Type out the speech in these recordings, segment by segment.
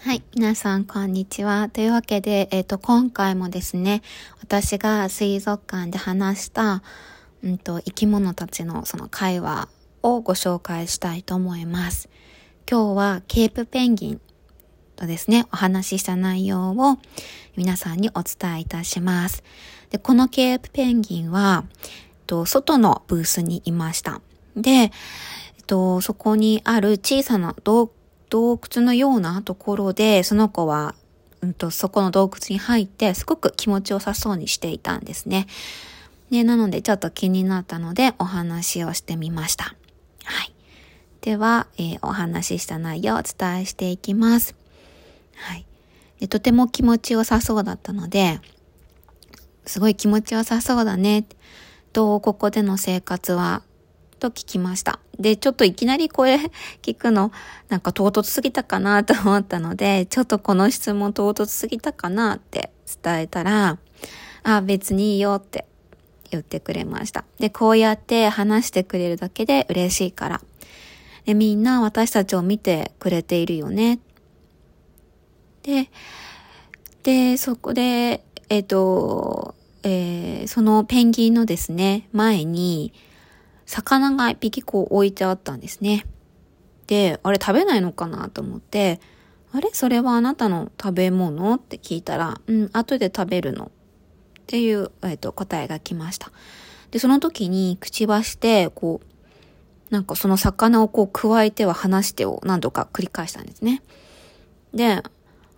はい。皆さん、こんにちは。というわけで、えっ、ー、と、今回もですね、私が水族館で話した、うんと、生き物たちのその会話をご紹介したいと思います。今日はケープペンギンとですね、お話しした内容を皆さんにお伝えいたします。で、このケープペンギンは、えっと、外のブースにいました。で、えっと、そこにある小さな洞洞窟のようなところで、その子は、うんと、そこの洞窟に入って、すごく気持ちよさそうにしていたんですね。で、なのでちょっと気になったのでお話をしてみました。はい。では、えー、お話しした内容をお伝えしていきます。はい。でとても気持ちよさそうだったので、すごい気持ちよさそうだね。どうここでの生活はと聞きました。で、ちょっといきなりこれ聞くの、なんか唐突すぎたかなと思ったので、ちょっとこの質問唐突すぎたかなって伝えたら、あ、別にいいよって言ってくれました。で、こうやって話してくれるだけで嬉しいから。で、みんな私たちを見てくれているよね。で、で、そこで、えっ、と、えー、そのペンギンのですね、前に、魚が一匹こう置いてあったんですね。で、あれ食べないのかなと思って、あれ？それはあなたの食べ物？って聞いたら、うん、後で食べるの。っていう、えっ、と、答えが来ました。で、その時にくちばして、こう、なんかその魚をこう加えては離してを何度か繰り返したんですね。で、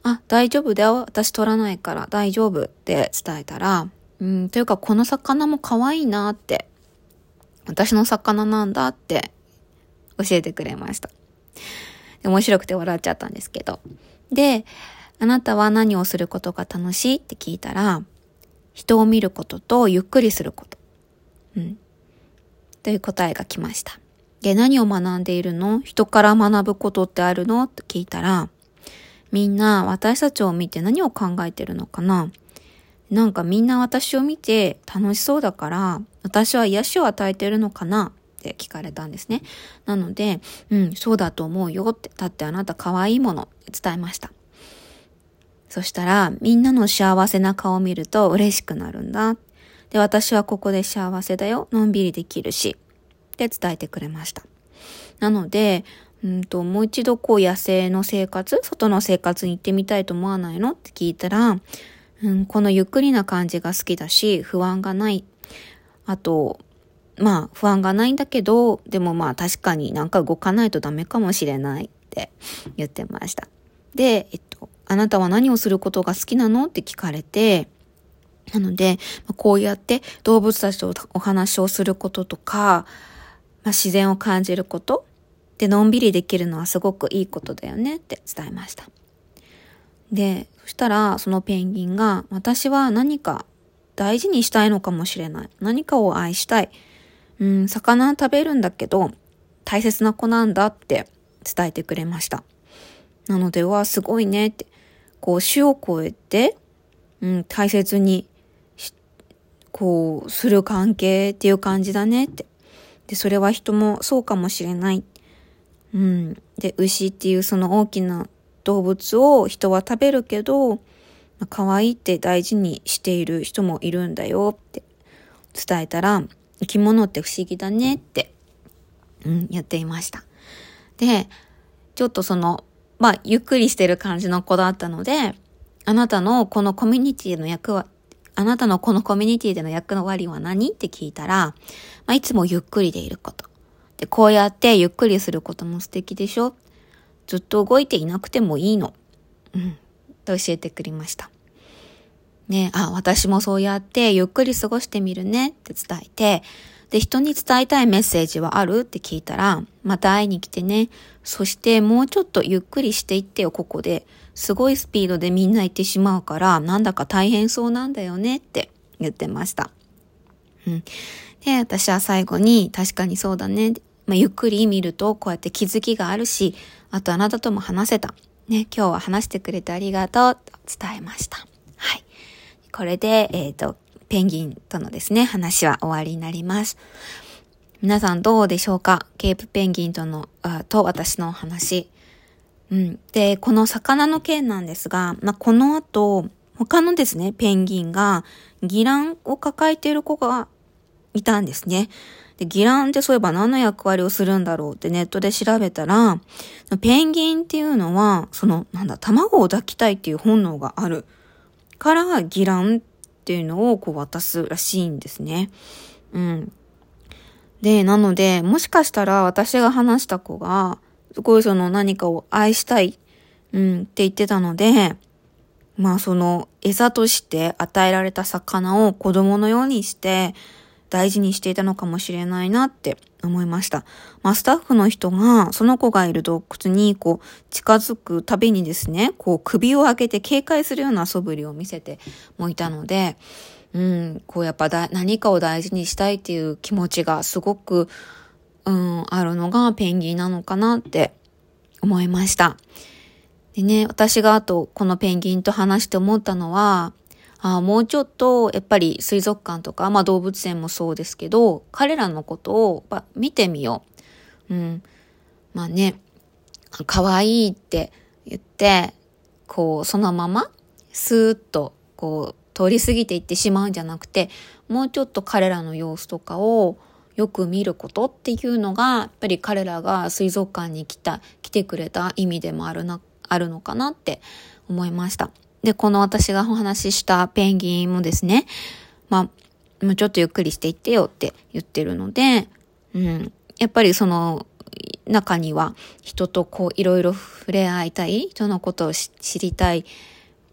あ、大丈夫だよ。私取らないから大丈夫って伝えたら、うん、というかこの魚も可愛いなって私の魚なんだって教えてくれました。面白くて笑っちゃったんですけど。で、あなたは何をすることが楽しいって聞いたら、人を見ることとゆっくりすること。うん。という答えが来ました。で、何を学んでいるの？人から学ぶことってあるの？って聞いたら、みんな私たちを見て何を考えてるのかな？なんかみんな私を見て楽しそうだから、私は癒しを与えてるのかな？って聞かれたんですね。なので、うん、そうだと思うよって、だってあなた可愛いもの伝えました。そしたら、みんなの幸せな顔を見ると嬉しくなるんだ。で、私はここで幸せだよ。のんびりできるし。って伝えてくれました。なので、うんと、もう一度こう野生の生活、外の生活に行ってみたいと思わないの？って聞いたら、うん、このゆっくりな感じが好きだし、不安がない。あと、まあ不安がないんだけど、でもまあ確かになんか動かないとダメかもしれないって言ってました。で、えっと、あなたは何をすることが好きなの？って聞かれて、なので、こうやって動物たちとお話をすることとか、まあ、自然を感じることでのんびりできるのはすごくいいことだよねって伝えました。で、そしたらそのペンギンが私は何か大事にしたいのかもしれない。何かを愛したい。うん、魚食べるんだけど大切な子なんだって伝えてくれました。なので、わ、すごいねって、こう種を超えて、うん、大切にこう、する関係っていう感じだねって。で、それは人もそうかもしれない。うん。で、牛っていうその大きな動物を人は食べるけど、可愛いって大事にしている人もいるんだよって伝えたら、生き物って不思議だねって、うん、言っていました。で、ちょっとその、まあ、ゆっくりしてる感じの子だったので、あなたのこのコミュニティの役は、あなたのこのコミュニティでの役の割は何って聞いたら、まあ、いつもゆっくりでいること。で、こうやってゆっくりすることも素敵でしょずっと動いていなくてもいいの。うん。と教えてくれました。ねあ、私もそうやってゆっくり過ごしてみるねって伝えて、で、人に伝えたいメッセージはあるって聞いたら、また会いに来てね。そしてもうちょっとゆっくりしていってよ、ここで。すごいスピードでみんな行ってしまうから、なんだか大変そうなんだよねって言ってました。うん。で、私は最後に、確かにそうだね。まあ、ゆっくり見るとこうやって気づきがあるし、あとあなたとも話せた。ね、今日は話してくれてありがとうと伝えました。はい。これで、えっ、ー、と、ペンギンとのですね、話は終わりになります。皆さんどうでしょうか？ケープペンギンとの、あと私のお話。うん。で、この魚の件なんですが、まあ、この後、他のですね、ペンギンが、ギランを抱えている子がいたんですね。で、ギランってそういえば何の役割をするんだろうってネットで調べたら、ペンギンっていうのは、その、なんだ、卵を抱きたいっていう本能がある。から、ギランっていうのをこう渡すらしいんですね。うん。で、なので、もしかしたら私が話した子が、すごいその何かを愛したい、うん、って言ってたので、まあその餌として与えられた魚を子供のようにして大事にしていたのかもしれないなって思いました。まあスタッフの人がその子がいる洞窟にこう近づくたびにですね、こう首を上げて警戒するような素振りを見せてもいたので、うん、こうやっぱだ何かを大事にしたいっていう気持ちがすごくうん、あるのがペンギンなのかなって思いました。でね、私があとこのペンギンと話して思ったのは、あもうちょっと、やっぱり水族館とか、まあ動物園もそうですけど、彼らのことを見てみよう。うん。まあね、可愛いって言って、こう、そのまま、スーッと、こう、通り過ぎていってしまうんじゃなくて、もうちょっと彼らの様子とかを、よく見ることっていうのが、やっぱり彼らが水族館に来た、来てくれた意味でもあるな、あるのかなって思いました。で、この私がお話ししたペンギンもですね、まあ、もうちょっとゆっくりしていってよって言ってるので、うん、やっぱりその中には人とこういろいろ触れ合いたい、人のことを知りたい、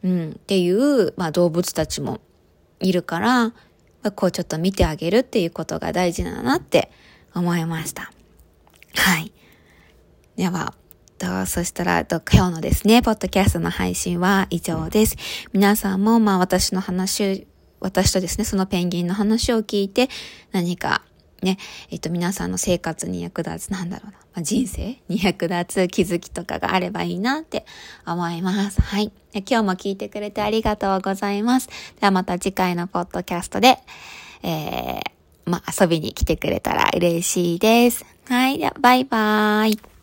うん、っていう、まあ動物たちもいるから、こうちょっと見てあげるっていうことが大事だなって思いました。はい。では、と、そしたら、と、今日のですね、ポッドキャストの配信は以上です。皆さんも、まあ私の話、私とですね、そのペンギンの話を聞いて、何かね、えっと、皆さんの生活に役立つ、なんだろうな、まあ、人生に役立つ気づきとかがあればいいなって思います。はい。今日も聞いてくれてありがとうございます。ではまた次回のポッドキャストで、えー、まあ、遊びに来てくれたら嬉しいです。はい。では、バイバーイ。